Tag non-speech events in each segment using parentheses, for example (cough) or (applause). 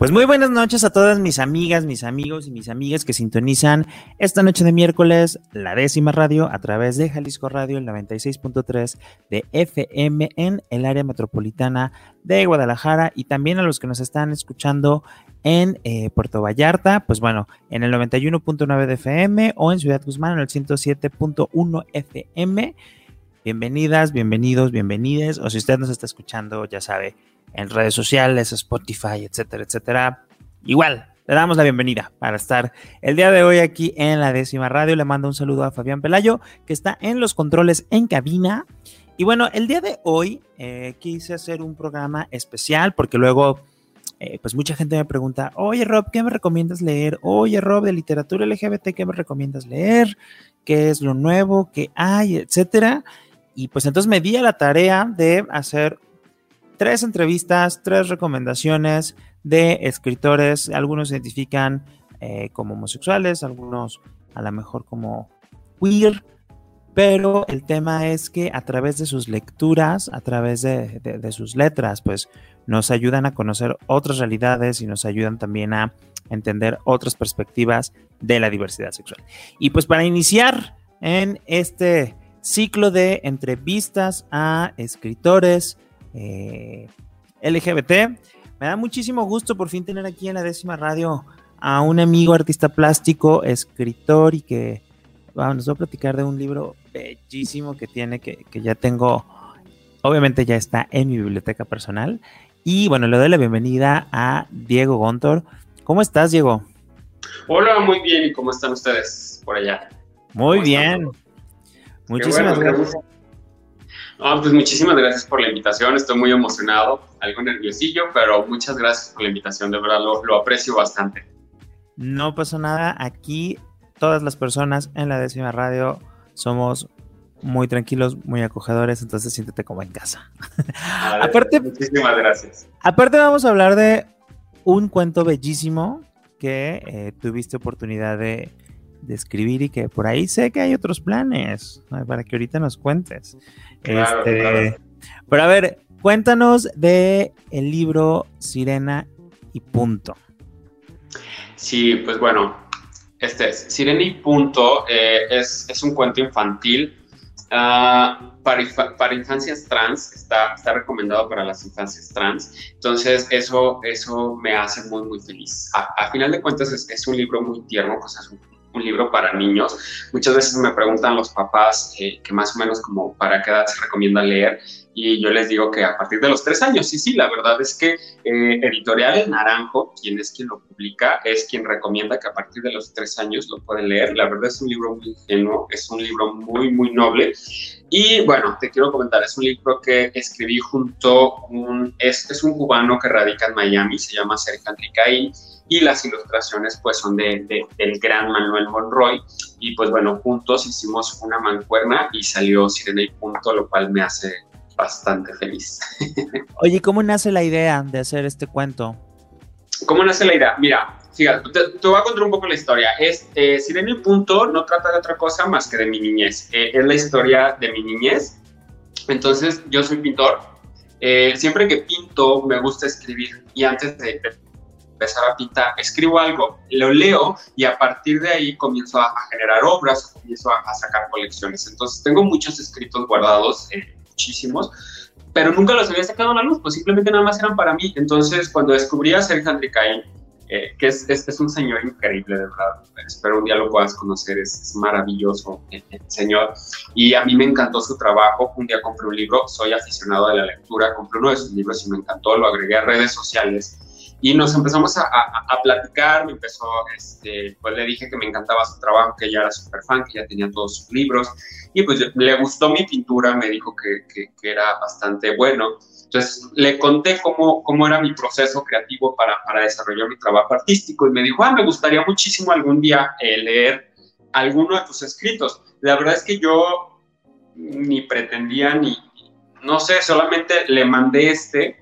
Pues muy buenas noches a todas mis amigas, mis amigos y mis amigas que sintonizan esta noche de miércoles la décima radio a través de Jalisco Radio, el 96.3 de FM en el área metropolitana de Guadalajara y también a los que nos están escuchando en eh, Puerto Vallarta, pues bueno, en el 91.9 de FM o en Ciudad Guzmán en el 107.1 FM. Bienvenidas, bienvenidos, bienvenides, o si usted nos está escuchando, ya sabe, en redes sociales, Spotify, etcétera, etcétera. Igual, le damos la bienvenida para estar el día de hoy aquí en la décima radio. Le mando un saludo a Fabián Pelayo, que está en los controles en cabina. Y bueno, el día de hoy eh, quise hacer un programa especial porque luego, eh, pues mucha gente me pregunta, oye Rob, ¿qué me recomiendas leer? Oye Rob, de literatura LGBT, ¿qué me recomiendas leer? ¿Qué es lo nuevo? ¿Qué hay? Etcétera. Y pues entonces me di a la tarea de hacer tres entrevistas, tres recomendaciones de escritores. Algunos se identifican eh, como homosexuales, algunos a lo mejor como queer, pero el tema es que a través de sus lecturas, a través de, de, sus letras, pues nos ayudan a conocer otras realidades y nos ayudan también a entender otras perspectivas de la diversidad sexual. Y pues para iniciar en este ciclo de entrevistas a escritores, eh, LGBT. Me da muchísimo gusto por fin tener aquí en la décima radio a un amigo artista plástico, escritor y que nos va a platicar de un libro bellísimo que tiene, que, ya tengo, obviamente ya está en mi biblioteca personal. Y bueno, le doy la bienvenida a Diego Gontor. ¿Cómo estás, Diego? Hola, muy bien. ¿Y cómo están ustedes por allá? Muy bien. Muchísimas gracias. Ah, pues muchísimas gracias por la invitación, estoy muy emocionado, algo nerviosillo, pero muchas gracias por la invitación, de verdad lo, aprecio bastante. No pasa nada, aquí todas las personas en la décima radio somos muy tranquilos, muy acogedores, entonces siéntete como en casa. (laughs) aparte, muchísimas gracias. Aparte vamos a hablar de un cuento bellísimo que eh, tuviste oportunidad de, de escribir y que por ahí sé que hay otros planes para que ahorita nos cuentes. Este, Pero a ver, cuéntanos de el libro Sirena y Punto. Sí, pues bueno, este es Sirena y Punto, eh, es, es, un cuento infantil. Uh, para, para, infancias trans, está, está recomendado para las infancias trans. Entonces, eso, eso me hace muy, muy feliz. A, final de cuentas, es, es, un libro muy tierno, pues es un un libro para niños. Muchas veces me preguntan los papás eh, que más o menos como para qué edad se recomienda leer y yo les digo que a partir de los tres años, sí, sí, la verdad es que eh, Editorial Naranjo, quien es quien lo publica, es quien recomienda que a partir de los tres años lo pueden leer. La verdad es un libro muy ingenuo, es un libro muy, muy noble. Y bueno, te quiero comentar, es un libro que escribí junto, un, es, es un cubano que radica en Miami, se llama Sergio Enricaín y las ilustraciones pues son de, del gran Manuel Monroy y pues bueno, juntos hicimos una mancuerna y salió Sirena y Punto, lo cual me hace bastante feliz. (laughs) Oye, ¿cómo nace la idea de hacer este cuento? ¿Cómo nace la idea? Mira, fíjate, te, voy a contar un poco la historia. Es, eh, Sirena y Punto no trata de otra cosa más que de mi niñez. Eh, es la historia de mi niñez. Entonces, yo soy pintor. Eh, siempre que pinto, me gusta escribir. Y antes de empezar a pintar, escribo algo, lo leo y a partir de ahí comienzo a, generar obras, comienzo a, sacar colecciones. Entonces tengo muchos escritos guardados, eh, muchísimos, pero nunca los había sacado a la luz, pues simplemente nada más eran para mí. Entonces cuando descubrí a Sergio Andricaín, eh, que es, es, un señor increíble, de verdad. Espero un día lo puedas conocer, es, maravilloso el, señor. Y a mí me encantó su trabajo. Un día compré un libro, soy aficionado de la lectura, compré uno de sus libros y me encantó, lo agregué a redes sociales y nos empezamos a, a, platicar, me empezó, este, pues le dije que me encantaba su trabajo, que ella era súper fan, que ya tenía todos sus libros, y pues le gustó mi pintura, me dijo que, que, era bastante bueno. Entonces le conté cómo, cómo era mi proceso creativo para, para, desarrollar mi trabajo artístico y me dijo, ah, me gustaría muchísimo algún día eh, leer alguno de tus escritos. La verdad es que yo ni pretendía ni, no sé, solamente le mandé este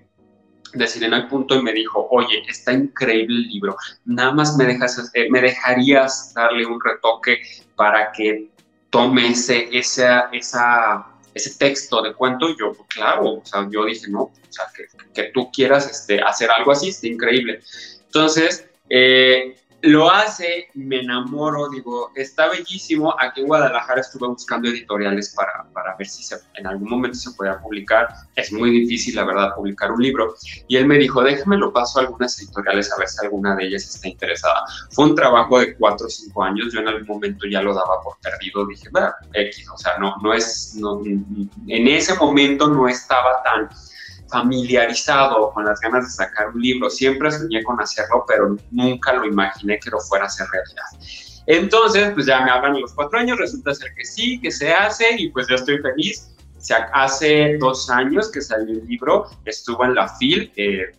de Sirena al punto y me dijo, oye, está increíble el libro, nada más me, dejas, eh, me dejarías darle un retoque para que tome ese, ese texto de cuento. Yo, pues, claro, o sea, yo dije, no, o sea, que, que tú quieras este, hacer algo así, está increíble. Entonces, eh, lo hace, me enamoro, digo, está bellísimo. Aquí en Guadalajara estuve buscando editoriales para, para ver si en algún momento se podía publicar. Es muy difícil, la verdad, publicar un libro. Y él me dijo, déjame lo paso a algunas editoriales a ver si alguna de ellas está interesada. Fue un trabajo de cuatro o cinco años. Yo en algún momento ya lo daba por perdido. Dije, va, X, o sea, no, no es, no, en ese momento no estaba tan familiarizado con las ganas de sacar un libro. Siempre soñé con hacerlo, pero nunca lo imaginé que lo fuera a ser realidad. Entonces, pues ya me hablan los cuatro años, resulta ser que sí, que se hace y pues yo estoy feliz. hace dos años que salió el libro, estuvo en la FIL, eh,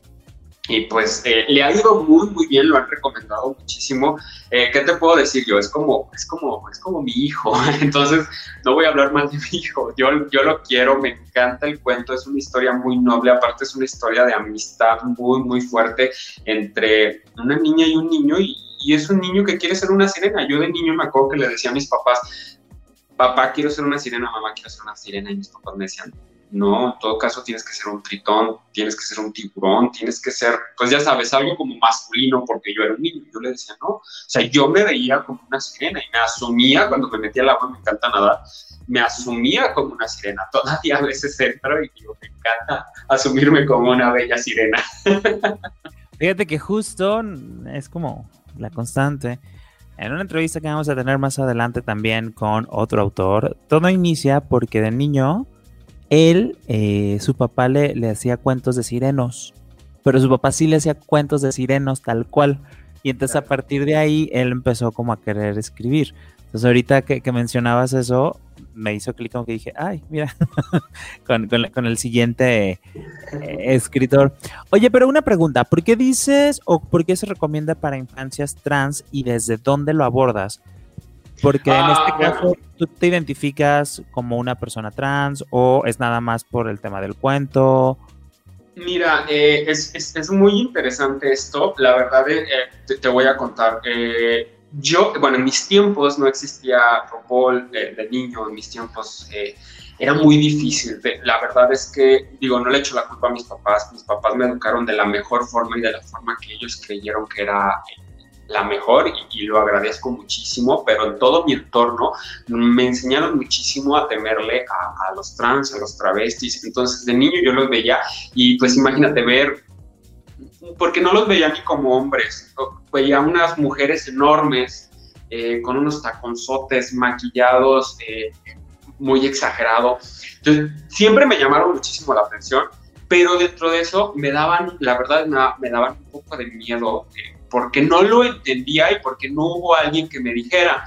y pues eh, le ha ido muy muy bien lo han recomendado muchísimo. Eh, qué te puedo decir yo es como es como es como mi hijo. (laughs) Entonces no voy a hablar más de mi hijo. Yo yo lo quiero me encanta el cuento es una historia muy noble aparte es una historia de amistad muy muy fuerte entre una niña y un niño y, y es un niño que quiere ser una sirena. Yo de niño me acuerdo que le decía a mis papás papá quiero ser una sirena mamá quiero ser una sirena y mis papás me decían no, en todo caso tienes que ser un tritón, tienes que ser un tiburón, tienes que ser, pues ya sabes, algo como masculino, porque yo era un niño. Yo le decía, no, o sea, yo me veía como una sirena y me asumía cuando me metía al agua, me encanta nadar, me asumía como una sirena. Todavía a veces entro y digo, me encanta asumirme como una bella sirena. (laughs) Fíjate que justo es como la constante. En una entrevista que vamos a tener más adelante también con otro autor, todo inicia porque de niño él, eh, su papá le, le hacía cuentos de sirenos, pero su papá sí le hacía cuentos de sirenos tal cual. Y entonces a partir de ahí él empezó como a querer escribir. Entonces ahorita que, mencionabas eso, me hizo clic como que dije, ay, mira, (laughs) con, el siguiente eh, escritor. Oye, pero una pregunta, ¿por qué dices o por qué se recomienda para infancias trans y desde dónde lo abordas? Porque en este ah, caso, ¿tú te identificas como una persona trans o es nada más por el tema del cuento? Mira, eh, es, es, muy interesante esto. La verdad, eh, te, voy a contar. Eh, yo, bueno, en mis tiempos no existía RuPaul de, niño, en mis tiempos era muy difícil. La verdad es que, digo, no le echo la culpa a mis papás. Mis papás me educaron de la mejor forma y de la forma que ellos creyeron que era la mejor y, lo agradezco muchísimo, pero en todo mi entorno me enseñaron muchísimo a temerle a, los trans, a los travestis. Entonces de niño yo los veía y pues imagínate ver, porque no los veía ni como hombres, veía unas mujeres enormes eh, con unos taconzotes maquillados eh, muy exagerado. Entonces siempre me llamaron muchísimo la atención, pero dentro de eso me daban, la verdad, me, daban un poco de miedo. Eh, porque no lo entendía y porque no hubo alguien que me dijera.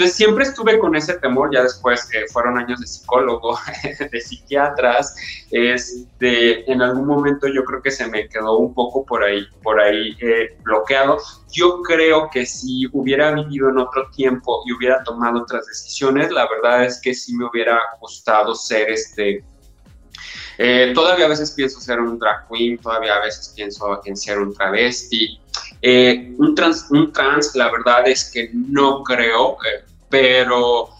Entonces siempre estuve con ese temor, ya después eh, fueron años de psicólogo, (laughs) de psiquiatras, este, en algún momento yo creo que se me quedó un poco por ahí, por ahí eh, bloqueado. Yo creo que si hubiera vivido en otro tiempo y hubiera tomado otras decisiones, la verdad es que sí me hubiera gustado ser este, eh, todavía a veces pienso ser un drag queen, todavía a veces pienso en ser un travesti, eh, un, trans, un trans, la verdad es que no creo, eh, pero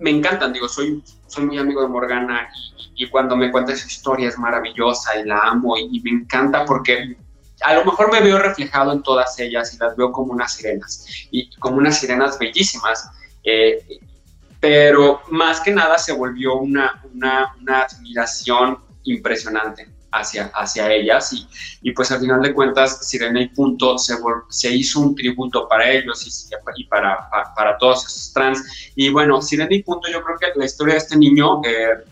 me encantan, digo, soy, soy muy amigo de Morgana y, cuando me cuenta su historia es maravillosa y la amo y, me encanta porque a lo mejor me veo reflejado en todas ellas y las veo como unas sirenas y como unas sirenas bellísimas. Pero más que nada se volvió una, una, una admiración impresionante hacia, hacia ellas y, pues al final de cuentas Sirena y Punto se, hizo un tributo para ellos y, para, todos esos trans y bueno, Sirena y Punto yo creo que la historia de este niño eh,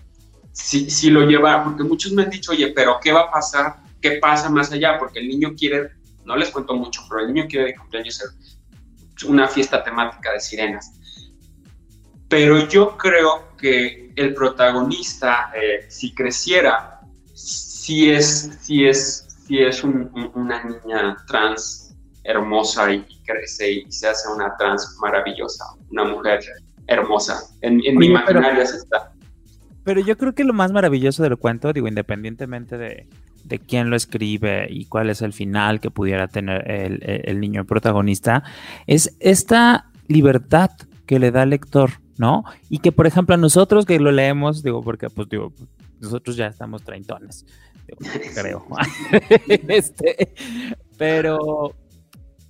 lo lleva, porque muchos me han dicho, oye, pero ¿qué va a pasar? ¿Qué pasa más allá? Porque el niño quiere, no les cuento mucho, pero el niño quiere de cumpleaños una fiesta temática de sirenas. Pero yo creo que el protagonista, eh, si creciera, si es, si es, si es una niña trans hermosa y, crece y se hace una trans maravillosa, una mujer hermosa. En, mi imaginario está. Pero yo creo que lo más maravilloso del cuento, digo, independientemente de, de quién lo escribe y cuál es el final que pudiera tener el, el, niño protagonista, es esta libertad que le da al lector, ¿no? Y que, por ejemplo, a nosotros que lo leemos, digo, porque, pues, digo, nosotros ya estamos treintones, (laughs) creo. (laughs) este, pero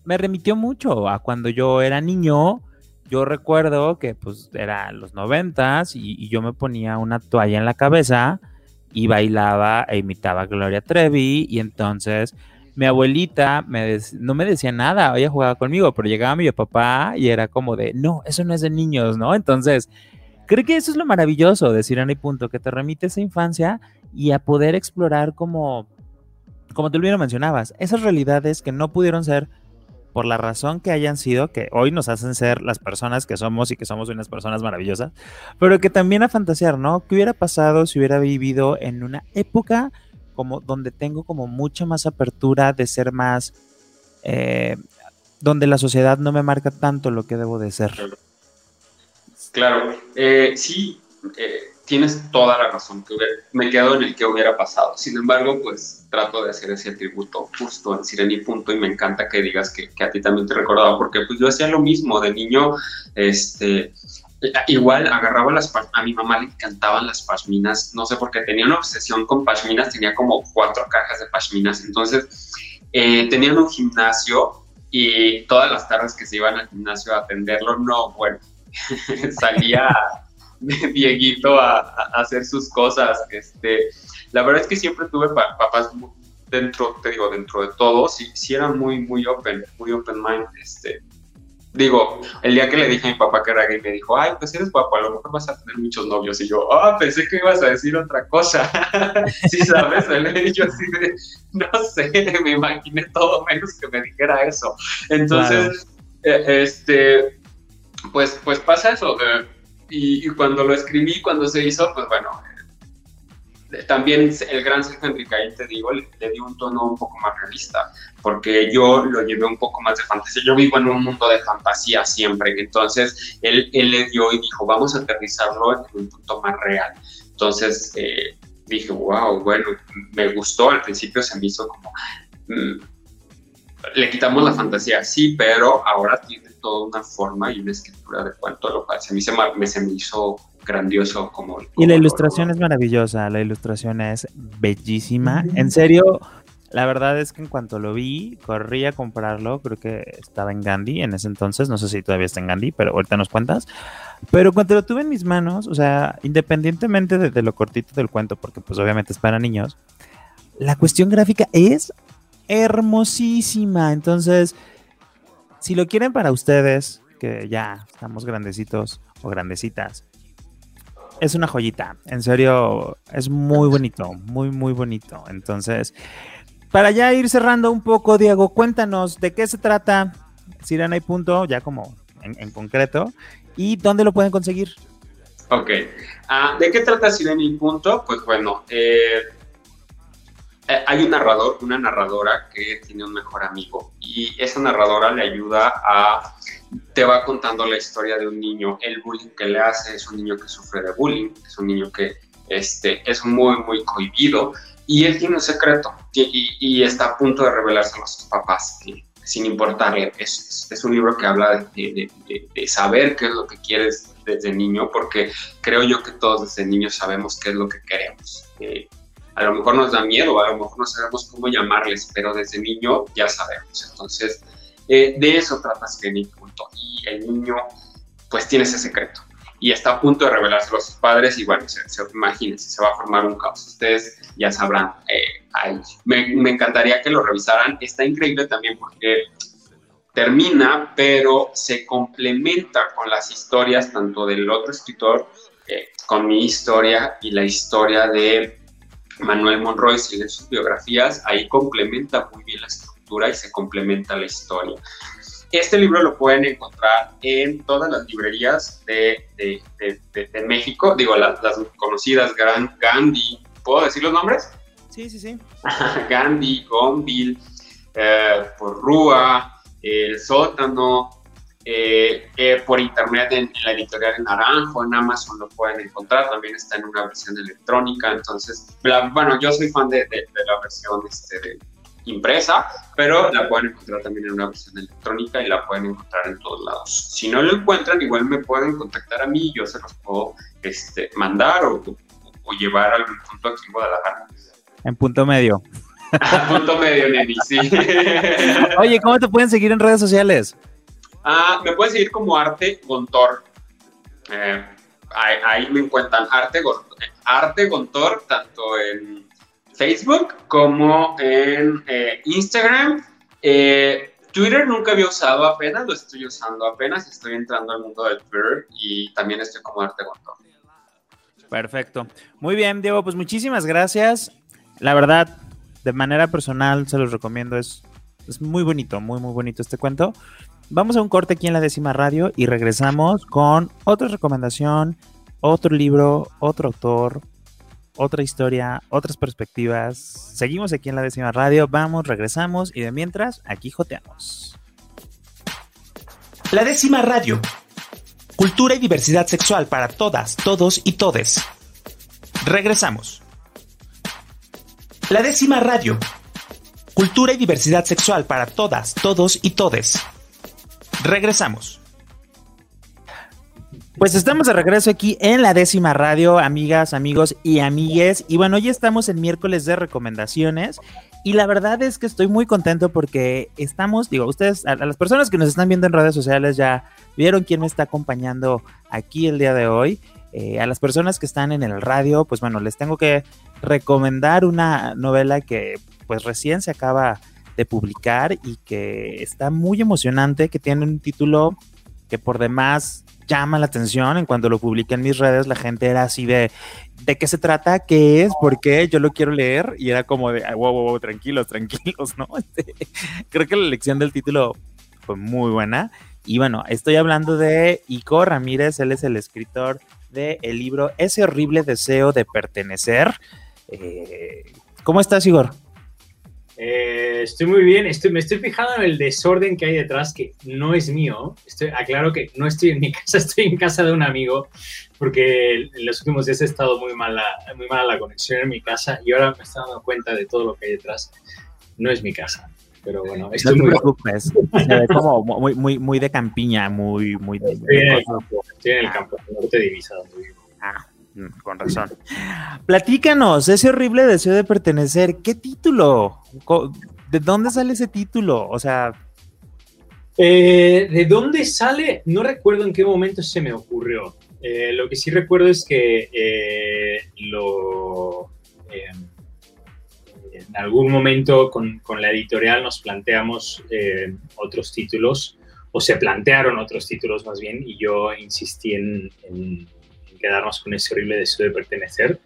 me remitió mucho a cuando yo era niño. Yo recuerdo que pues era los noventas y, yo me ponía una toalla en la cabeza y bailaba e imitaba a Gloria Trevi y entonces mi abuelita me no me decía nada, ella jugaba conmigo, pero llegaba mi papá y era como de, no, eso no es de niños, ¿no? Entonces, creo que eso es lo maravilloso de Sirena y Punto, que te remite a esa infancia y a poder explorar como, como tú lo mencionabas, esas realidades que no pudieron ser por la razón que hayan sido, que hoy nos hacen ser las personas que somos y que somos unas personas maravillosas, pero que también a fantasear, ¿no? ¿Qué hubiera pasado si hubiera vivido en una época como donde tengo como mucha más apertura de ser más, eh, donde la sociedad no me marca tanto lo que debo de ser? Claro, eh, sí, eh, tienes toda la razón, que me quedo en el que hubiera pasado. Sin embargo, pues trato de hacer ese tributo justo en Sireni Punto y me encanta que digas que, a ti también te recordaba, porque pues yo hacía lo mismo de niño, este, igual agarraba las, a mi mamá le encantaban las pashminas, no sé por qué tenía una obsesión con pashminas, tenía como cuatro cajas de pashminas, entonces eh, tenían un gimnasio y todas las tardes que se iban al gimnasio a atenderlo, no, bueno, (laughs) salía (laughs) Dieguito a, hacer sus cosas. Este, la verdad es que siempre tuve papás dentro, te digo, dentro de todo, sí, sí eran muy, muy open, muy open mind. Este, digo, el día que le dije a mi papá que era gay, me dijo, ay, pues eres guapo, a lo mejor vas a tener muchos novios. Y yo, ah, pensé que ibas a decir otra cosa. (laughs) sí, sabes, yo así de, no sé, me imaginé todo menos que me dijera eso. Entonces, eh, este, pues, pues pasa eso. Eh, y, cuando lo escribí, cuando se hizo, pues bueno, también el gran Sergio Enrique, te digo, le, dio un tono un poco más realista, porque yo lo llevé un poco más de fantasía. Yo vivo en un mundo de fantasía siempre, entonces él, él le dio y dijo, vamos a aterrizarlo en un punto más real. Entonces eh, dije, wow, bueno, me gustó, al principio se me hizo como... Mm, le quitamos la fantasía, sí, pero ahora tiene toda una forma y una escritura de cuento, lo cual se me, se me hizo grandioso como... y la ilustración es maravillosa, la ilustración es bellísima. En serio, la verdad es que en cuanto lo vi, corrí a comprarlo, creo que estaba en Gandhi en ese entonces, no sé si todavía está en Gandhi, pero ahorita nos cuentas. Pero cuando lo tuve en mis manos, o sea, independientemente de, de lo cortito del cuento, porque pues obviamente es para niños, la cuestión gráfica es hermosísima. Entonces, si lo quieren para ustedes, que ya estamos grandecitos o grandecitas, es una joyita. En serio, es muy bonito, muy, muy bonito. Entonces, para ya ir cerrando un poco, Diego, cuéntanos de qué se trata Sirena y Punto, ya como en, concreto, y dónde lo pueden conseguir. Ok. Ah, ¿De qué trata Sirena y Punto? Pues bueno, eh, eh, hay un narrador, una narradora que tiene un mejor amigo y esa narradora le ayuda a, te va contando la historia de un niño, el bullying que le hace, es un niño que sufre de bullying, es un niño que este, es muy, muy cohibido y él tiene un secreto y, está a punto de revelárselo a sus papás. sin importarle, es, es, un libro que habla de, saber qué es lo que quieres desde niño, porque creo yo que todos desde niños sabemos qué es lo que queremos. A lo mejor nos da miedo, a lo mejor no sabemos cómo llamarles, pero desde niño ya sabemos. Entonces, eh, de eso trata Sireni Punto. Y el niño, pues tiene ese secreto. Y está a punto de revelárselo a sus padres y bueno, se, se, imagínense, se va a formar un caos. Ustedes ya sabrán. Eh, me, me encantaría que lo revisaran. Está increíble también porque termina, pero se complementa con las historias tanto del otro escritor, eh, con mi historia y la historia de Manuel Monroy, leen sus biografías, ahí complementa muy bien la estructura y se complementa la historia. Este libro lo pueden encontrar en todas las librerías de, México, digo, las, conocidas Gandhi, ¿puedo decir los nombres? Sí, sí, sí. (laughs) Gandhi, Gonville, eh, Porrúa, El Sótano, eh, eh, por internet en, la editorial en Naranjo, en Amazon lo pueden encontrar, también está en una versión electrónica, entonces, bueno, yo soy fan de, la versión este, impresa, pero la pueden encontrar también en una versión electrónica y la pueden encontrar en todos lados. Si no lo encuentran, igual me pueden contactar a mí y yo se los puedo este, mandar o, llevar a algún punto aquí en Guadalajara. En punto medio. (laughs) punto medio, Neni, sí. (laughs) Oye, ¿cómo te pueden seguir en redes sociales? Ah, me pueden seguir como Arte Gontor. Eh, ahí, me encuentran Arte, Arte Gontor, tanto en Facebook como en eh, Instagram. Eh, Twitter nunca había usado apenas, lo estoy usando apenas, estoy entrando al mundo del Twitter y también estoy como Arte. Perfecto. Muy bien, Diego, pues muchísimas gracias. La verdad, de manera personal se los recomiendo, es, es muy bonito, muy, muy bonito este cuento. Vamos a un corte aquí en la décima radio y regresamos con otra recomendación, otro libro, otro autor, otra historia, otras perspectivas. Seguimos aquí en la décima radio, vamos, regresamos y de mientras, aquí joteamos. La décima radio. Cultura y diversidad sexual para todas, todos y todes. Regresamos. La décima radio. Cultura y diversidad sexual para todas, todos y todes. Regresamos. Pues estamos de regreso aquí en la décima radio, amigas, amigos y amigues. Y bueno, hoy estamos en miércoles de recomendaciones. Y la verdad es que estoy muy contento porque estamos, digo, ustedes, a, las personas que nos están viendo en redes sociales ya vieron quién me está acompañando aquí el día de hoy. Eh, a las personas que están en el radio, pues bueno, les tengo que recomendar una novela que pues recién se acaba de publicar y que está muy emocionante, que tiene un título que por demás llama la atención. En cuanto lo publiqué en mis redes, la gente era así de, ¿de qué se trata? ¿Qué es? ¿Por qué? Yo lo quiero leer. Y era como de, wow, wow, wow, tranquilos, tranquilos, (laughs) ¿no? Este, creo que la elección del título fue muy buena. Y bueno, estoy hablando de Ico Ramírez, él es el escritor del el libro Ese horrible deseo de pertenecer. Eh, ¿Cómo estás, Igor? Eh, estoy muy bien, estoy, me estoy fijando en el desorden que hay detrás, que no es mío. Estoy, aclaro que no estoy en mi (laughs) casa, estoy en casa de un amigo, porque en los últimos días he estado muy mala, muy mala la conexión en mi casa y ahora me estoy dando cuenta de todo lo que hay detrás. No es mi casa, pero bueno, estoy no te preocupes. Se ve como muy, muy, muy de campiña, muy, muy de, estoy, en el campo, estoy en el campo, norte vivo. Ah, Mm, con razón. Platícanos, ese horrible deseo de pertenecer, ¿qué título? ¿De dónde sale ese título? O sea... Eh, ¿De dónde sale? No recuerdo en qué momento se me ocurrió. Eh, lo que sí recuerdo es que eh, lo, en algún momento con, la editorial nos planteamos otros títulos, o se plantearon otros títulos más bien, y yo insistí en quedarnos con ese horrible deseo de pertenecer,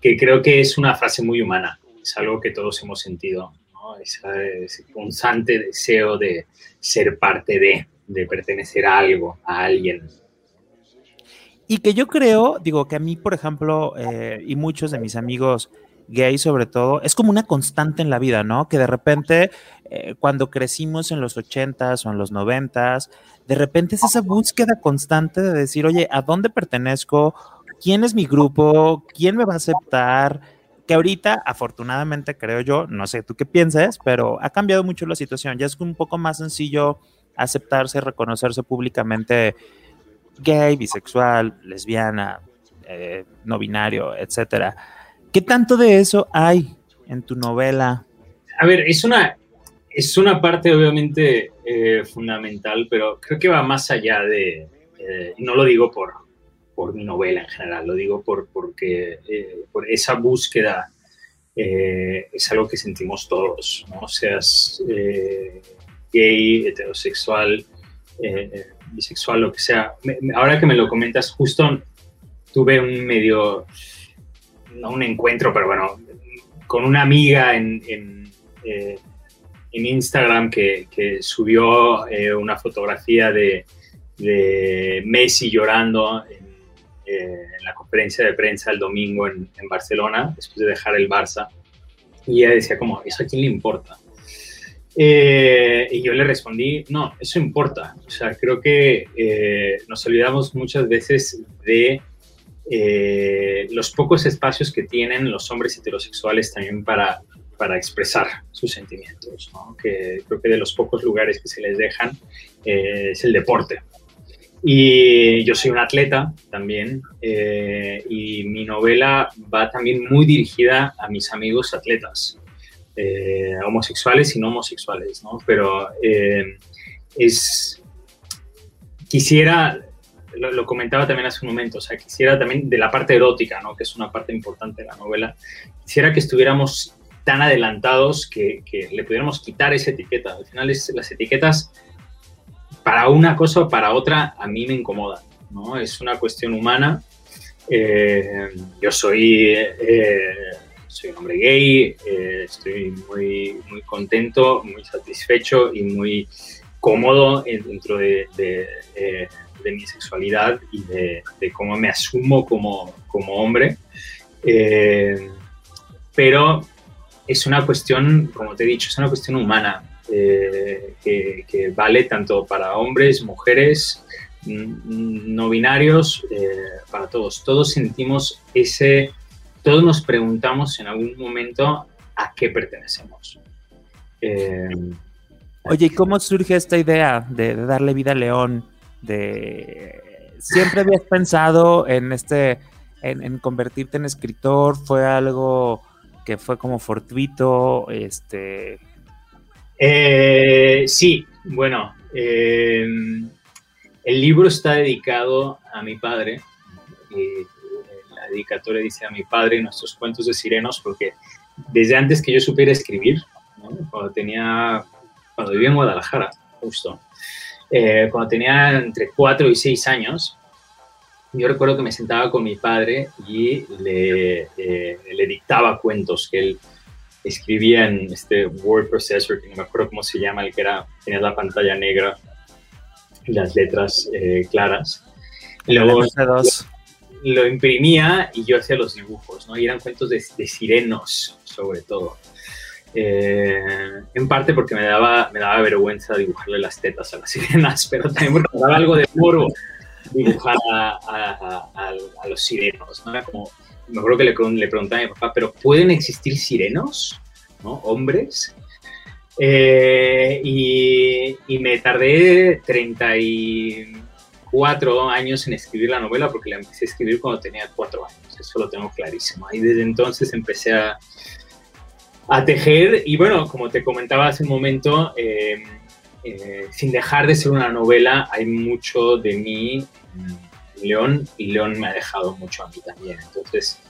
que creo que es una frase muy humana, es algo que todos hemos sentido, ¿no? ese, constante deseo de ser parte de, de pertenecer a algo, a alguien. Y que yo creo, digo, que a mí, por ejemplo, eh, y muchos de mis amigos gay sobre todo, es como una constante en la vida, ¿no? Que de repente, eh, cuando crecimos en los ochentas o en los noventas, de repente es esa búsqueda constante de decir, oye, ¿a dónde pertenezco? ¿Quién es mi grupo? ¿Quién me va a aceptar? Que ahorita, afortunadamente, creo yo, no sé tú qué piensas, pero ha cambiado mucho la situación. Ya es un poco más sencillo aceptarse, reconocerse públicamente gay, bisexual, lesbiana, eh, no binario, etcétera ¿Qué tanto de eso hay en tu novela? A ver, es una, es una parte obviamente eh, fundamental, pero creo que va más allá de, eh, no lo digo por, por mi novela en general, lo digo por, porque eh, por esa búsqueda es algo que sentimos todos, ¿no? seas gay, heterosexual, bisexual, lo que sea. ahora que me lo comentas, justo tuve un medio no un encuentro, pero bueno, con una amiga en, en, eh, Instagram que, subió eh, una fotografía de, Messi llorando eh, en, la conferencia de prensa el domingo en, Barcelona, después de dejar el Barça. Y ella decía como, ¿eso a quién le importa? Eh, y yo le respondí, no, eso importa. O sea, creo que eh, nos olvidamos muchas veces de eh, los pocos espacios que tienen los hombres heterosexuales también para, para expresar sus sentimientos, ¿no? que creo que de los pocos lugares que se les dejan es el deporte. Y yo soy un atleta también y mi novela va también muy dirigida a mis amigos atletas. Eh, homosexuales y no homosexuales, ¿no? Pero eh, es, quisiera, lo, comentaba también hace un momento, o sea, quisiera también de la parte erótica, ¿no? Que es una parte importante de la novela, quisiera que estuviéramos tan adelantados que, le pudiéramos quitar esa etiqueta. Al final es, las etiquetas para una cosa o para otra a mí me incomodan, ¿no? Es una cuestión humana. Eh, yo soy soy un hombre gay, eh, estoy muy, muy contento, muy satisfecho y muy cómodo dentro de, de, mi sexualidad y de, cómo me asumo como, como hombre. Eh, pero es una cuestión, como te he dicho, es una cuestión humana eh, que, vale tanto para hombres, mujeres, no binarios, para todos. Todos sentimos ese todos nos preguntamos en algún momento a qué pertenecemos. Eh, Oye, ¿y cómo surge esta idea de, darle vida a León? Siempre habías pensado en este, en, convertirte en escritor. Fue algo que fue como fortuito, este. Eh, sí, bueno, eh, el libro está dedicado a mi padre. Y dedicatoria dice a mi padre nuestros cuentos de sirenos, porque desde antes que yo supiera escribir, cuando tenía, cuando vivía en Guadalajara, justo, eh, cuando tenía entre 4 y 6 años, yo recuerdo que me sentaba con mi padre y le, eh, le dictaba cuentos que él escribía en este word processor, que no me acuerdo cómo se llama, el que era, tenía la pantalla negra y las letras eh, claras. Luego, lo imprimía y yo hacía los dibujos, ¿no? Y eran cuentos de, sirenos, sobre todo. Eh, en parte porque me daba, me daba vergüenza dibujarle las tetas a las sirenas, (laughs) pero también me daba algo de moro dibujar a, los sirenos, ¿no? Como, me acuerdo que le, le, preguntaba a mi papá, ¿pero pueden existir sirenos? ¿No? Hombres. Eh, y, me tardé 30 y cuatro años en escribir la novela porque la empecé a escribir cuando tenía cuatro años, eso lo tengo clarísimo. Y desde entonces empecé a, a tejer y bueno, como te comentaba hace un momento, em, eh, sin dejar de ser una novela, hay mucho de mí León y León me ha dejado mucho a mí también. Entonces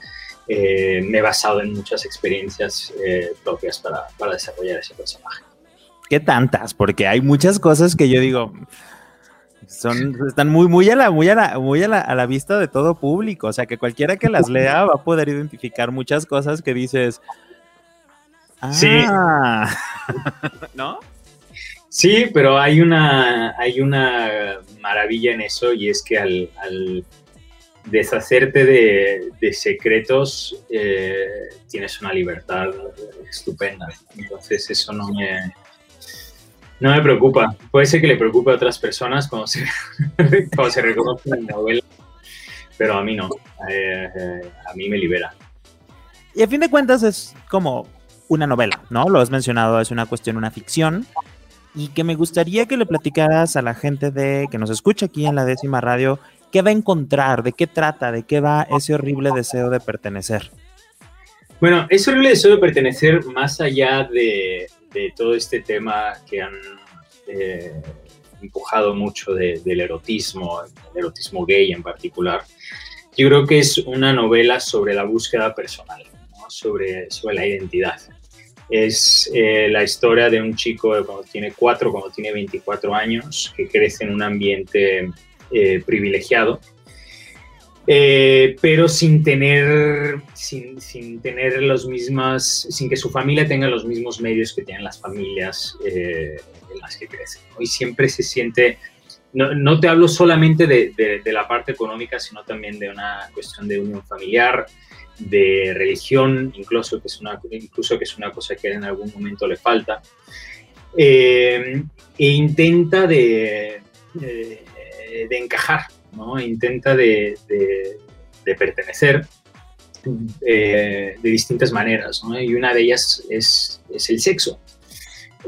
eh, me he basado en muchas experiencias eh, propias para, para desarrollar ese personaje. ¿Qué tantas? Porque hay muchas cosas que yo digo, son, están muy, muy, a la, muy, a la, muy a la, a la vista de todo público. O sea, que cualquiera que las lea va a poder identificar muchas cosas que dices. Sí. Ah". (laughs) ¿No? Sí, pero hay una, hay una maravilla en eso y es que al, deshacerte de, secretos eh, tienes una libertad estupenda. Entonces eso no me, no me preocupa. Puede ser que le preocupe a otras personas cuando se, (laughs) cuando se reconoce en la novela, pero a mí no. Eh, eh, a mí me libera. Y a fin de cuentas es como una novela, ¿no? Lo has mencionado, es una cuestión, una ficción. Y que me gustaría que le platicaras a la gente de que nos escucha aquí en la décima radio, qué va a encontrar, de qué trata, de qué va ese horrible deseo de pertenecer. Bueno, ese horrible deseo de pertenecer, más allá de, de todo este tema que han eh, empujado mucho del erotismo, el erotismo gay en particular. Yo creo que es una novela sobre la búsqueda personal, sobre, sobre la identidad. Es eh, la historia de un chico cuando tiene cuatro, cuando tiene 24 años, que crece en un ambiente eh, privilegiado, eh, pero sin tener, sin, sin, tener los mismas, sin que su familia tenga los mismos medios que tienen las familias en las que crecen. Y siempre se siente, no, no te hablo solamente de, la parte económica, sino también de una cuestión de unión familiar, de religión, incluso que es una, incluso que es una cosa que en algún momento le falta. e intenta de, encajar, ¿no? intenta de, pertenecer de distintas maneras, ¿no? y una de ellas es el sexo.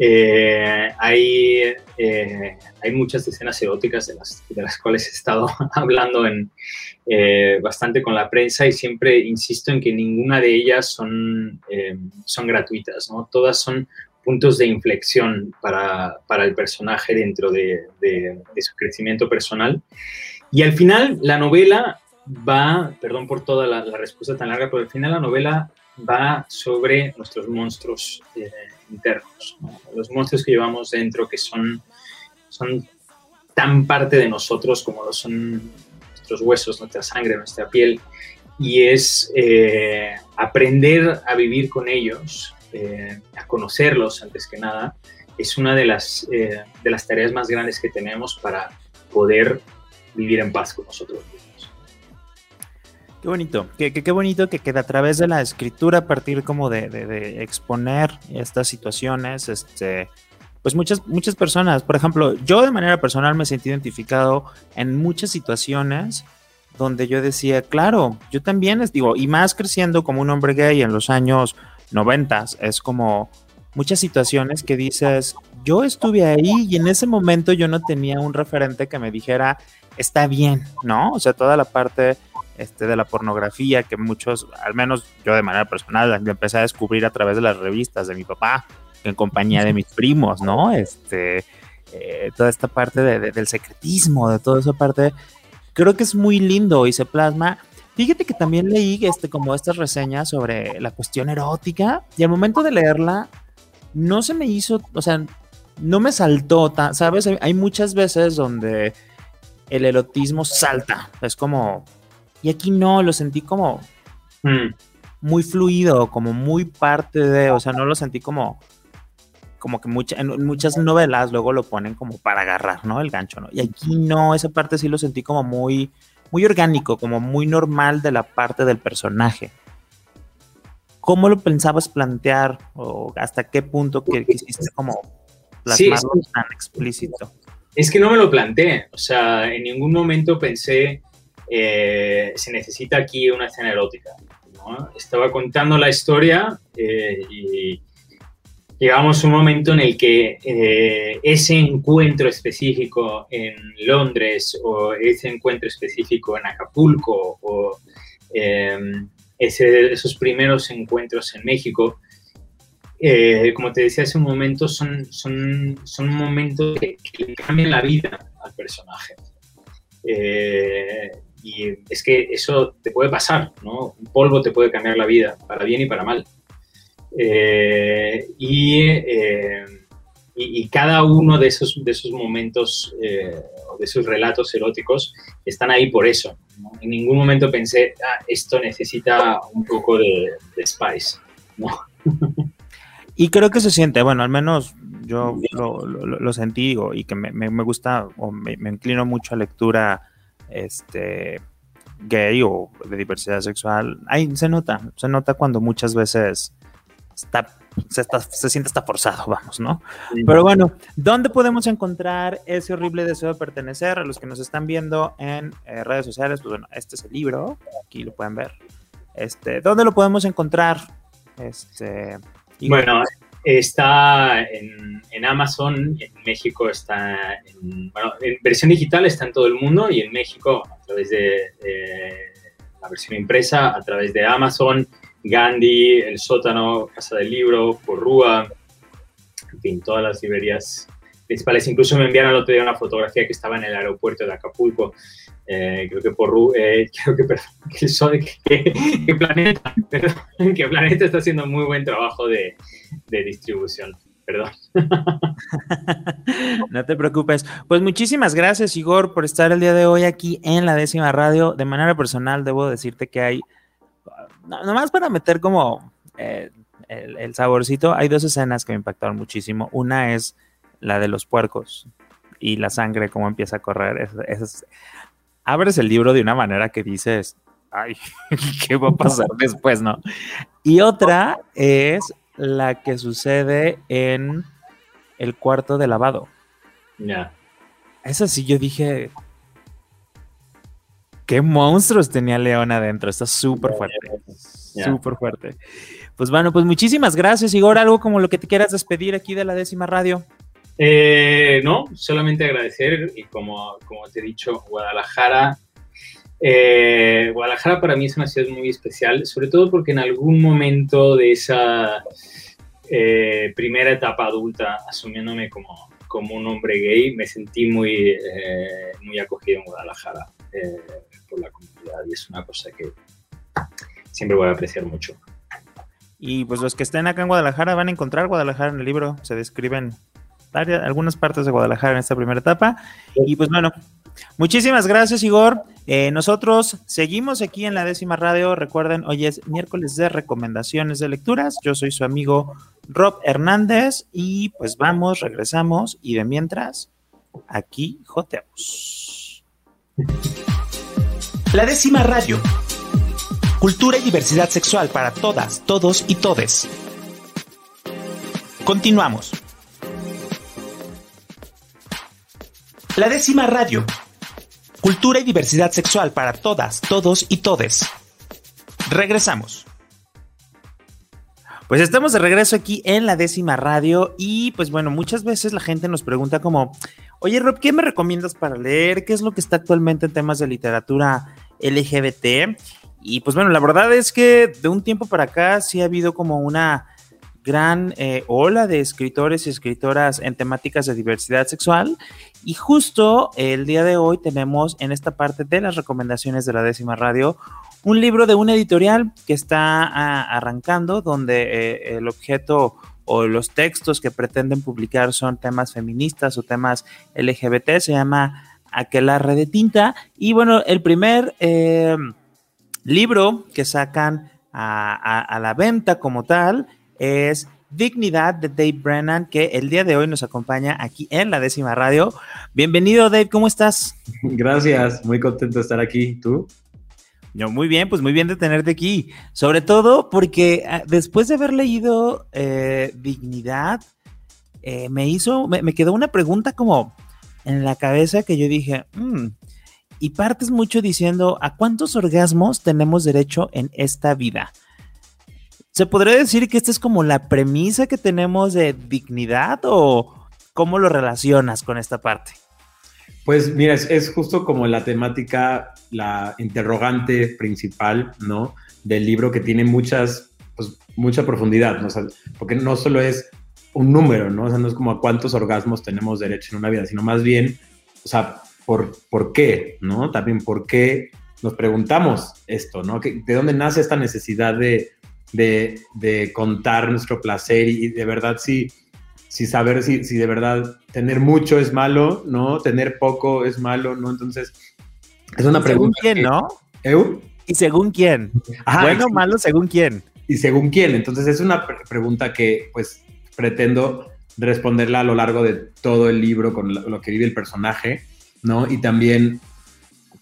Eh, hay, eh, hay muchas escenas eróticas de las, de las cuales he estado (laughs) hablando en, eh, bastante con la prensa y siempre insisto en que ninguna de ellas son, son gratuitas, ¿no? Todas son puntos de inflexión para, para el personaje dentro de, de, su crecimiento personal. Y al final la novela va, perdón por toda la, la respuesta tan larga, pero al final la novela va sobre nuestros monstruos internos, los monstruos que llevamos dentro que son, tan parte de nosotros como lo son nuestros huesos, nuestra sangre, nuestra piel, y es eh, aprender a vivir con ellos, eh, a conocerlos antes que nada, es una de las, eh, de las tareas más grandes que tenemos para poder vivir en paz con nosotros mismos. Qué bonito, qué, qué, bonito que, queda a través de la escritura, a partir como de, exponer estas situaciones, este, pues muchas, muchas personas, por ejemplo, yo de manera personal me sentí identificado en muchas situaciones donde yo decía, claro, yo también les digo, y más creciendo como un hombre gay en los años 90, es como muchas situaciones que dices, yo estuve ahí y en ese momento yo no tenía un referente que me dijera, está bien, ¿no? O sea, toda la parte este, de la pornografía que muchos, al menos yo de manera personal, empecé a descubrir a través de las revistas de mi papá, en compañía de mis primos, ¿no? Este, eh, toda esta parte del secretismo, de toda esa parte, creo que es muy lindo y se plasma. Fíjate que también leí este, como estas reseñas sobre la cuestión erótica y al momento de leerla no se me hizo, o sea, no me saltó, ¿sabes? Hay muchas veces donde el erotismo salta, es como, y aquí no, lo sentí como mm. muy fluido, como muy parte de, o sea, no lo sentí como, como que mucha, en muchas novelas luego lo ponen como para agarrar, ¿no? El gancho, ¿no? Y aquí no, esa parte sí lo sentí como muy, muy orgánico, como muy normal de la parte del personaje. ¿Cómo lo pensabas plantear o hasta qué punto que quisiste como plasmarlo tan explícito? Es que no me lo planteé, o sea, en ningún momento pensé eh, se necesita aquí una escena erótica. Estaba contando la historia eh, y llegamos a un momento en el que eh, ese encuentro específico en Londres o ese encuentro específico en Acapulco o em, esos primeros encuentros en México, como te decía hace un momento, son, son, son momentos que, que cambian la vida al personaje. Y es que eso te puede pasar, ¿no? Un polvo te puede cambiar la vida, para bien y para mal. Eh, eh, y, y, cada uno de esos, de esos momentos eh, o de esos relatos eróticos están ahí por eso. En ningún momento pensé, ah, esto necesita un poco de, spice. ¿no? Y creo que se siente, bueno, al menos yo lo, lo, sentí y que me, me, gusta o me, me, inclino mucho a lectura este, gay o de diversidad sexual, ahí se nota, se nota cuando muchas veces está, se, está, se siente hasta forzado, vamos, ¿no? Pero bueno, ¿dónde podemos encontrar ese horrible deseo de pertenecer? A los que nos están viendo en eh, redes sociales, pues bueno, este es el libro, aquí lo pueden ver. Este, ¿Dónde lo podemos encontrar? Este, bueno, Está en, Amazon, en México está en, bueno, en versión digital está en todo el mundo y en México a través de la versión impresa, a través de Amazon, Gandhi, El Sótano, Casa del Libro, Porrúa, en fin, todas las librerías principales. Incluso me enviaron el otro día una fotografía que estaba en el aeropuerto de Acapulco. Eh, creo que por eh, (laughs) creo que, (laughs) que, que, Planeta, (laughs) que Planeta está haciendo muy buen trabajo de, de distribución. Perdón. (laughs) no te preocupes. Pues muchísimas gracias, Igor, por estar el día de hoy aquí en la décima radio. De manera personal, debo decirte que hay, nomás para meter como eh, el, el, saborcito, hay dos escenas que me impactaron muchísimo. Una es la de los puercos y la sangre, cómo empieza a correr. Es, abres el libro de una manera que dices, ay, (laughs) ¿qué va a pasar después, no? Y otra es la que sucede en el cuarto de lavado. Ya. Esa sí yo dije, qué monstruos tenía León adentro, está súper fuerte, Ya. súper fuerte. Pues bueno, pues muchísimas gracias, Igor, algo como lo que te quieras despedir aquí de la décima radio. Eh, no, solamente agradecer y como, como te he dicho, Guadalajara, eh, Guadalajara para mí es una ciudad muy especial, sobre todo porque en algún momento de esa eh, primera etapa adulta, asumiéndome como, como un hombre gay, me sentí muy, eh, muy acogido en Guadalajara eh, por la comunidad y es una cosa que siempre voy a apreciar mucho. Y pues los que estén acá en Guadalajara van a encontrar Guadalajara en el libro, se describen varias- algunas partes de Guadalajara en esta primera etapa. Y pues bueno, muchísimas gracias Igor. Eh, nosotros seguimos aquí en la décima radio. Recuerden, hoy es miércoles de recomendaciones de lecturas. Yo soy su amigo Rob Hernández y pues vamos, regresamos y de mientras, aquí joteamos. La décima radio. Cultura y diversidad sexual para todas, todos y todes. Continuamos. La décima radio. Cultura y diversidad sexual para todas, todos y todes. Regresamos. Pues estamos de regreso aquí en la décima radio y pues bueno, muchas veces la gente nos pregunta como, oye Rob, ¿qué me recomiendas para leer? ¿Qué es lo que está actualmente en temas de literatura LGBT? Y pues bueno, la verdad es que de un tiempo para acá sí ha habido como una gran eh, ola de escritores y escritoras en temáticas de diversidad sexual y justo el día de hoy tenemos en esta parte de las recomendaciones de la décima radio un libro de una editorial que está ah, arrancando, donde eh, el objeto o los textos que pretenden publicar son temas feministas o temas LGBT, se llama Aquelarre de Tinta. Y bueno, el primer eh, libro que sacan a, la venta como tal es Dignidad de Dave Brennan, que el día de hoy nos acompaña aquí en la décima radio. Bienvenido, Dave, ¿cómo estás? (laughs) Gracias, muy contento de estar aquí. ¿Tú? Yo muy bien, pues muy bien de tenerte aquí. Sobre todo porque ah, después de haber leído eh, Dignidad, eh, me hizo, me, me quedó una pregunta como en la cabeza que yo dije, "Mm", y partes mucho diciendo, ¿a cuántos orgasmos tenemos derecho en esta vida? ¿Se podría decir que esta es como la premisa que tenemos de dignidad o cómo lo relacionas con esta parte? Pues mira, es, justo como la temática, la interrogante principal, ¿no? Del libro que tiene muchas, pues mucha profundidad, ¿no? Porque no solo es un número, ¿no? O sea, no es como a cuántos orgasmos tenemos derecho en una vida, sino más bien, o sea, por, por qué, ¿no? También por qué nos preguntamos esto, ¿no? ¿De dónde nace esta necesidad de, de, de contar nuestro placer y, de verdad si, si saber si, si de verdad tener mucho es malo, ¿no? Tener poco es malo, ¿no? Entonces, es una Según pregunta. quién, que- ¿no? ¿Eu? Y según quién. Ajá, bueno sí. malo, según quién. y según quién. Entonces es una pre- pregunta que pues pretendo responderla a lo largo de todo el libro con lo, que vive el personaje, ¿no? Y también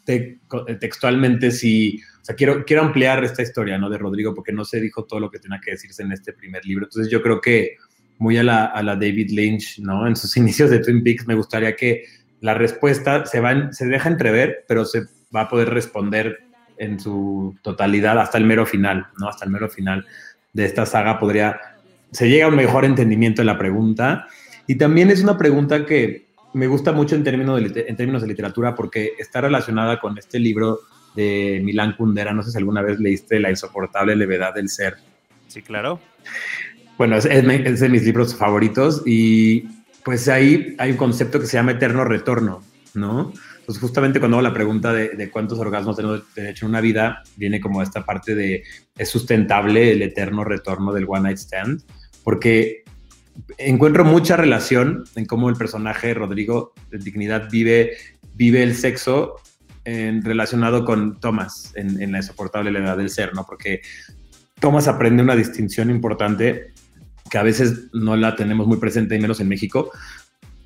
te- textualmente si, sea, quiero, quiero ampliar esta historia, ¿no? De Rodrigo, porque no se dijo todo lo que tenía que decirse en este primer libro. Entonces yo creo que muy a la, a la David Lynch, ¿no? En sus (laughs) inicios de Twin Peaks me gustaría que la respuesta se, va se deja entrever, pero se va a poder responder en su totalidad hasta el mero final, ¿no? Hasta el mero final de esta saga podría, se llega a un mejor entendimiento de la pregunta. Y también es una pregunta que me gusta mucho en términos de, en términos de literatura porque está relacionada con este libro de Milán Kundera. No sé si alguna vez leíste La insoportable levedad del ser. Sí, claro. Bueno, es, es es de mis libros favoritos y pues ahí hay un concepto que se llama eterno retorno, ¿no? Pues justamente cuando hago la pregunta de, de cuántos orgasmos tenemos derecho en una vida, viene como esta parte de es sustentable el eterno retorno del one night stand, porque encuentro mucha relación en cómo el personaje Rodrigo de Dignidad vive, vive el sexo en- relacionado con Thomas en, la insoportable edad del ser, ¿no? Porque Thomas aprende una distinción importante que a veces no la tenemos muy presente, y menos en México,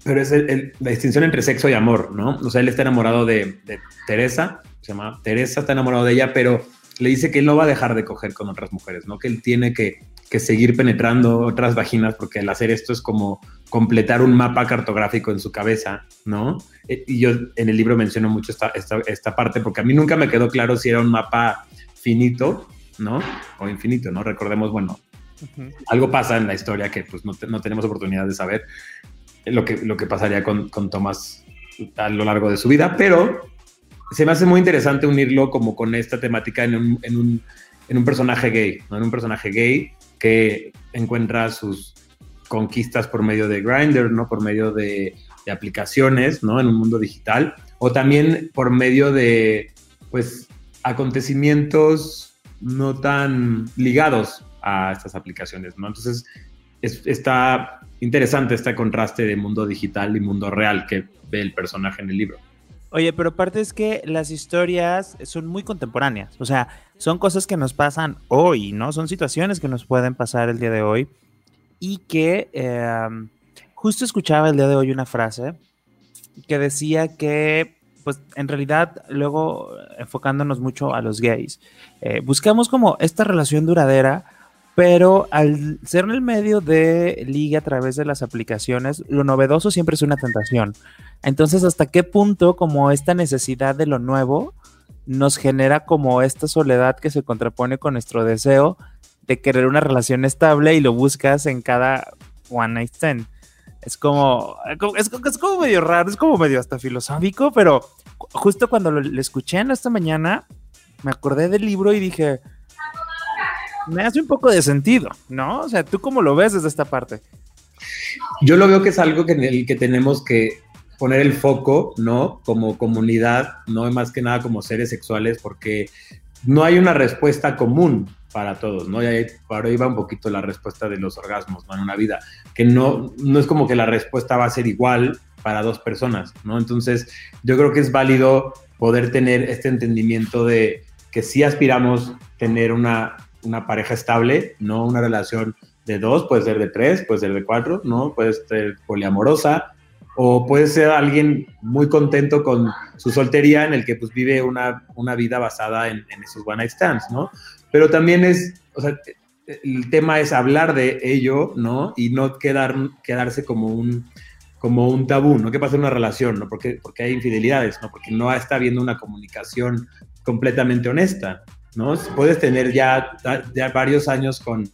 pero es la distinción entre sexo y amor, ¿no? O sea, él está enamorado de, Teresa, se llama Teresa, está enamorado de ella, pero le dice que no va a dejar de coger con otras mujeres, ¿no? Que él tiene que que seguir penetrando otras vaginas, porque al hacer esto es como completar un mapa cartográfico en su cabeza, ¿no? Eh, y yo en el libro menciono mucho esta, esta, esta parte, porque a mí nunca me quedó claro si era un mapa finito, ¿no? O infinito, ¿no? Recordemos, bueno, algo pasa en la historia que pues no, no, tenemos oportunidad de saber lo que, lo que pasaría con, con Thomas a lo largo de su vida, pero se me hace muy interesante unirlo como con esta temática en un, en un, en un personaje gay, ¿no? En un personaje gay que encuentra sus conquistas por medio de Grindr, ¿no? Por medio de, de, aplicaciones, ¿no? En un mundo digital. O también por medio de, pues, acontecimientos no tan ligados a estas aplicaciones, ¿no? Entonces, es, está interesante este contraste de mundo digital y mundo real que ve el personaje en el libro. Oye, pero aparte es que las historias son muy contemporáneas, o sea, son cosas que nos pasan hoy, ¿no? Son situaciones que nos pueden pasar el día de hoy y que eh, justo escuchaba el día de hoy una frase que decía que, pues en realidad, luego enfocándonos mucho a los gays, eh, buscamos como esta relación duradera, pero al ser en el medio de liga a través de las aplicaciones, lo novedoso siempre es una tentación. Entonces, ¿hasta qué punto como esta necesidad de lo nuevo nos genera como esta soledad que se contrapone con nuestro deseo de querer una relación estable y lo buscas en cada one night stand? Es como, es, es como medio raro, es como medio hasta filosófico, pero justo cuando lo, escuché en esta mañana, me acordé del libro y dije, me hace un poco de sentido, ¿no? O sea, ¿tú cómo lo ves desde esta parte? Yo lo veo que es algo en el que tenemos que poner el foco, ¿no? Como comunidad, no más que nada como seres sexuales, porque no hay una respuesta común para todos, ¿no? Y ahí, para ahí un poquito la respuesta de los orgasmos. En una vida, que no, no es como que la respuesta va a ser igual para dos personas, ¿no? Entonces, yo creo que es válido poder tener este entendimiento de que sí aspiramos tener una una pareja estable, no una relación de dos, puede ser de tres, puede ser de cuatro, ¿no? Puede ser poliamorosa, o puede ser alguien muy contento con su soltería en el que pues vive una, una vida basada en, esos one night stands, ¿no? Pero también es, o sea, el tema es hablar de ello, ¿no? Y no quedar, quedarse como un, como un tabú, ¿no? ¿Qué pasa en una relación, ¿no? Porque, porque hay infidelidades, ¿no? Porque no está habiendo una comunicación completamente honesta. ¿no? Puedes tener ya, ya varios años con,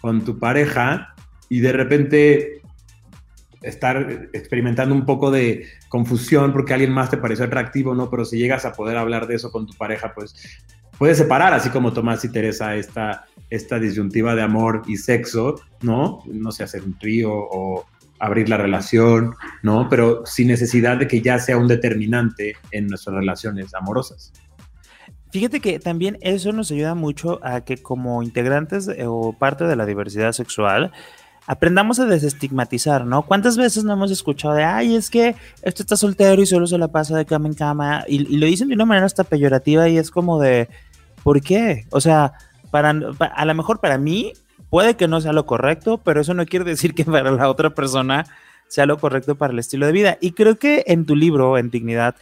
con tu pareja y de repente estar experimentando un poco de confusión porque alguien más te pareció atractivo, ¿no? Pero si llegas a poder hablar de eso con tu pareja, pues puedes separar, así como Tomás y Teresa, esta, esta disyuntiva de amor y sexo, ¿no? No sé, hacer un trío o abrir la relación, ¿no? Pero sin necesidad de que ya sea un determinante en nuestras relaciones amorosas. Fíjate que también eso nos ayuda mucho a que como integrantes o parte de la diversidad sexual, aprendamos a desestigmatizar, ¿no? ¿Cuántas veces no hemos escuchado de, ay, es que esto está soltero y solo se la pasa de cama en cama? Y, lo dicen de una manera hasta peyorativa y es como de, ¿por qué? O sea, para, a lo mejor para mí puede que no sea lo correcto, pero eso no quiere decir que para la otra persona sea lo correcto para el estilo de vida. Y creo que en tu libro, en Dignidad,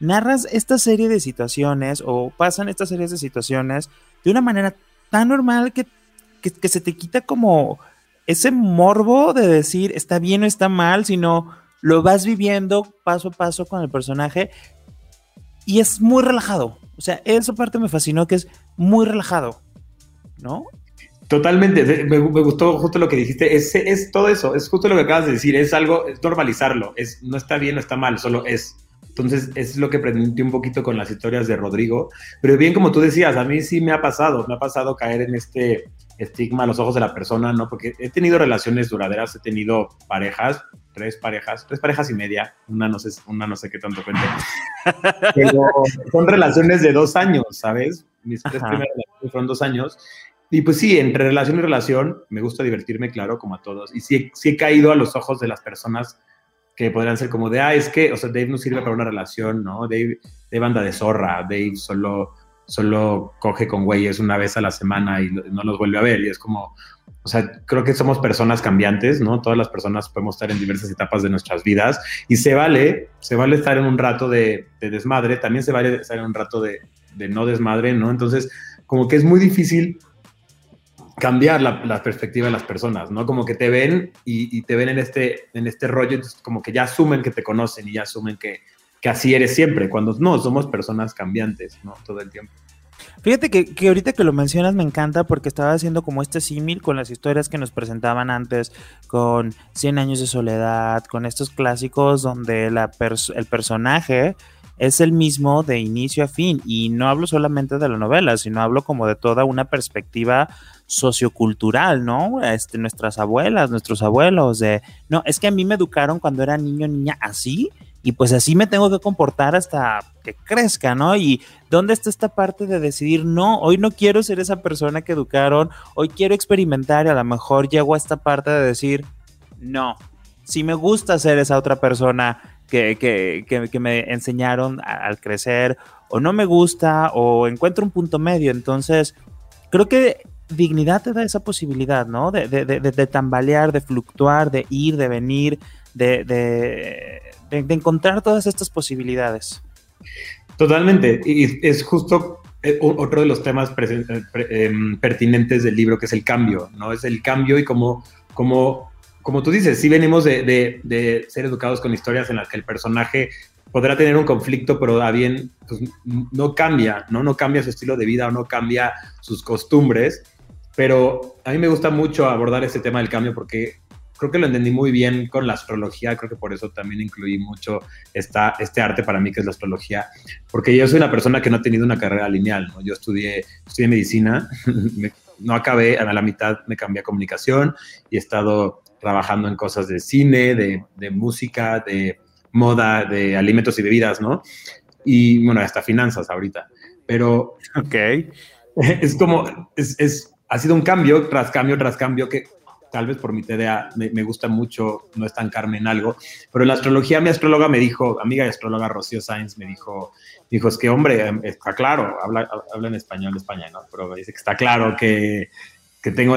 narras esta serie de situaciones o pasan estas series de situaciones de una manera tan normal que, que, se te quita como ese morbo de decir está bien o está mal, sino lo vas viviendo paso a paso con el personaje y es muy relajado. O sea, esa parte me fascinó que es muy relajado, ¿no? Totalmente, me, gustó justo lo que dijiste, es, es todo eso, es justo lo que acabas de decir, es algo, es normalizarlo, es, no está bien, no está mal, solo es. Entonces, es lo que aprendí un poquito con las historias de Rodrigo. Pero bien, como tú decías, a mí sí me ha pasado, me ha pasado caer en este estigma a los ojos de la persona, ¿no? Porque he tenido relaciones duraderas, he tenido parejas, tres parejas, tres parejas y media, una no sé, una no sé qué tanto cuente. (laughs) Pero son relaciones de dos años, ¿sabes? Mis tres primeras relaciones fueron dos años. Y pues sí, entre relación y relación, me gusta divertirme, claro, como a todos. Y sí, sí he caído a los ojos de las personas que podrían ser como de, ah, es que, o sea, Dave no sirve para una relación, ¿no? Dave, Dave anda de zorra, Dave solo, solo coge con güeyes una vez a la semana y no los vuelve a ver. Y es como, o sea, creo que somos personas cambiantes, ¿no? Todas las personas podemos estar en diversas etapas de nuestras vidas y se vale, se vale estar en un rato de, de desmadre, también se vale estar en un rato de, no desmadre, ¿no? Entonces, como que es muy difícil cambiar la, perspectiva de las personas, ¿no? Como que te ven y, te ven en este, en este rollo, como que ya asumen que te conocen y ya asumen que, que así eres siempre, cuando no, somos personas cambiantes, ¿no? Todo el tiempo. Fíjate que, que, ahorita que lo mencionas me encanta porque estaba haciendo como este símil con las historias que nos presentaban antes, con 100 años de soledad, con estos clásicos donde la el personaje es el mismo de inicio a fin. Y no hablo solamente de la novela, sino hablo como de toda una perspectiva sociocultural, ¿no? Este, nuestras abuelas, nuestros abuelos, de, no, es que a mí me educaron cuando era niño, niña, así, y pues así me tengo que comportar hasta que crezca, ¿no? Y dónde está esta parte de decidir, no, hoy no quiero ser esa persona que educaron, hoy quiero experimentar y a lo mejor llego a esta parte de decir, no, si me gusta ser esa otra persona que, que, que, me enseñaron al crecer, o no me gusta, o encuentro un punto medio, entonces creo que dignidad te da esa posibilidad, ¿no? De, de, de, de tambalear, de fluctuar, de ir, de venir, de, encontrar todas estas posibilidades. Totalmente. Y es justo eh, otro de los temas eh, em, pertinentes del libro, que es el cambio, ¿no? Es el cambio y como, como, como tú dices, sí venimos de, de, ser educados con historias en las que el personaje podrá tener un conflicto, pero a bien pues, no cambia, ¿no? No cambia su estilo de vida o no cambia sus costumbres. Pero a mí me gusta mucho abordar este tema del cambio porque creo que lo entendí muy bien con la astrología, creo que por eso también incluí mucho esta, este arte para mí que es la astrología, porque yo soy una persona que no ha tenido una carrera lineal, ¿no? Yo estudié, estudié medicina, (laughs) no acabé, a la mitad me cambié a comunicación y he estado trabajando en cosas de cine, de, de música, de moda, de alimentos y bebidas, ¿no? Y bueno, hasta finanzas ahorita. Pero... Ok. (laughs) Es como, es, es ha sido un cambio tras cambio tras cambio que tal vez por mi TDA me, me, gusta mucho no estancarme en algo, pero en la astrología mi astróloga me dijo, amiga y astróloga Rocío Sainz me dijo, dijo, es que hombre, em, está claro, habla, habla en español de España, ¿no? Pero dice que está claro que, que tengo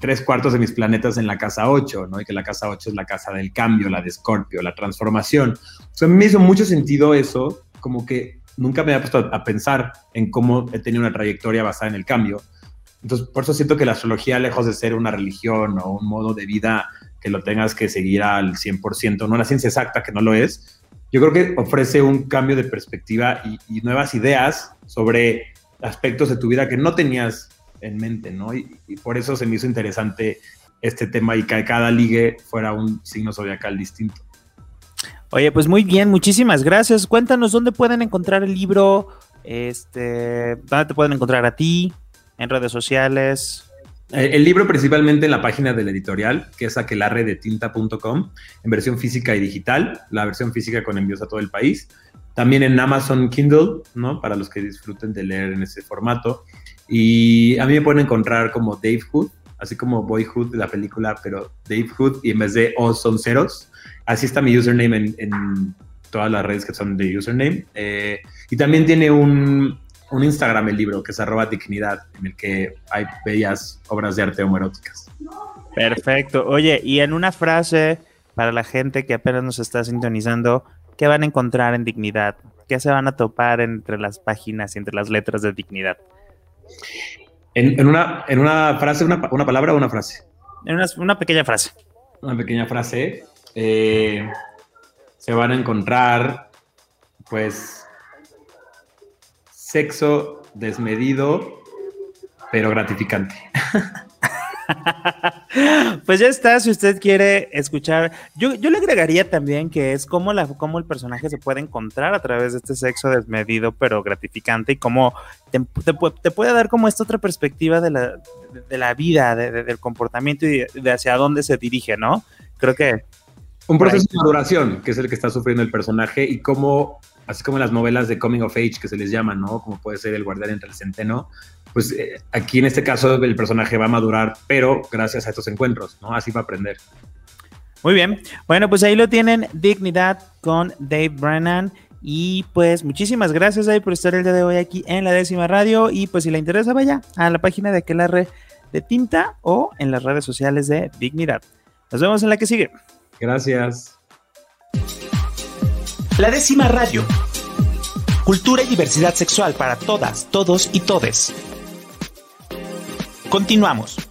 tres cuartos de mis planetas en la casa 8, ¿no? Y que la casa 8 es la casa del cambio, la de Escorpio, la transformación. O sea, me hizo mucho sentido eso, como que nunca me había puesto a pensar en cómo he tenido una trayectoria basada en el cambio entonces, por eso siento que la astrología, lejos de ser una religión o un modo de vida que lo tengas que seguir al 100%, no una ciencia exacta que no lo es, yo creo que ofrece un cambio de perspectiva y, nuevas ideas sobre aspectos de tu vida que no tenías en mente, ¿no? Y, por eso se me hizo interesante este tema y que cada ligue fuera un signo zodiacal distinto. Oye, pues muy bien, muchísimas gracias. Cuéntanos dónde pueden encontrar el libro, este, dónde te pueden encontrar a ti en redes sociales? Eh, el libro principalmente en la página del editorial, que es aquelarredetinta.com, en versión física y digital, la versión física con envíos a todo el país. También en Amazon Kindle, ¿no? Para los que disfruten de leer en ese formato. Y a mí me pueden encontrar como Dave Hood, así como Boyhood, la película, pero Dave Hood, y en vez de O son ceros. Así está mi username en, todas las redes que son de username. Eh, y también tiene un, un Instagram el libro que es arroba dignidad, en el que hay bellas obras de arte homoeróticas. Perfecto. Oye, y en una frase para la gente que apenas nos está sintonizando, ¿qué van a encontrar en dignidad? ¿Qué se van a topar entre las páginas y entre las letras de dignidad? En, una, en una frase, una, palabra o una frase? En una, pequeña frase. Una pequeña frase. Eh, se van a encontrar, pues, sexo desmedido, pero gratificante. (laughs) pues ya está, si usted quiere escuchar, yo, yo le agregaría también que es cómo, la, cómo el personaje se puede encontrar a través de este sexo desmedido pero gratificante y cómo te, puede dar como esta otra perspectiva de la, de, la vida, del comportamiento y de, hacia dónde se dirige, ¿no? Creo que... Un proceso de maduración, que es el que está sufriendo el personaje y cómo así como las novelas de coming of age que se les llama, ¿no? Como puede ser El guardián entre el centeno, pues eh, aquí en este caso el personaje va a madurar, pero gracias a estos encuentros, ¿no? Así va a aprender. Muy bien. Bueno, pues ahí lo tienen, Dignidad con Dave Brennan. Y pues muchísimas gracias Dave por estar el día de hoy aquí en la décima radio. Y pues si le interesa, vaya a la página de Aquelarre de Tinta o en las redes sociales de Dignidad. Nos vemos en la que sigue. Gracias. La décima radio. Cultura y diversidad sexual para todas, todos y todes. Continuamos.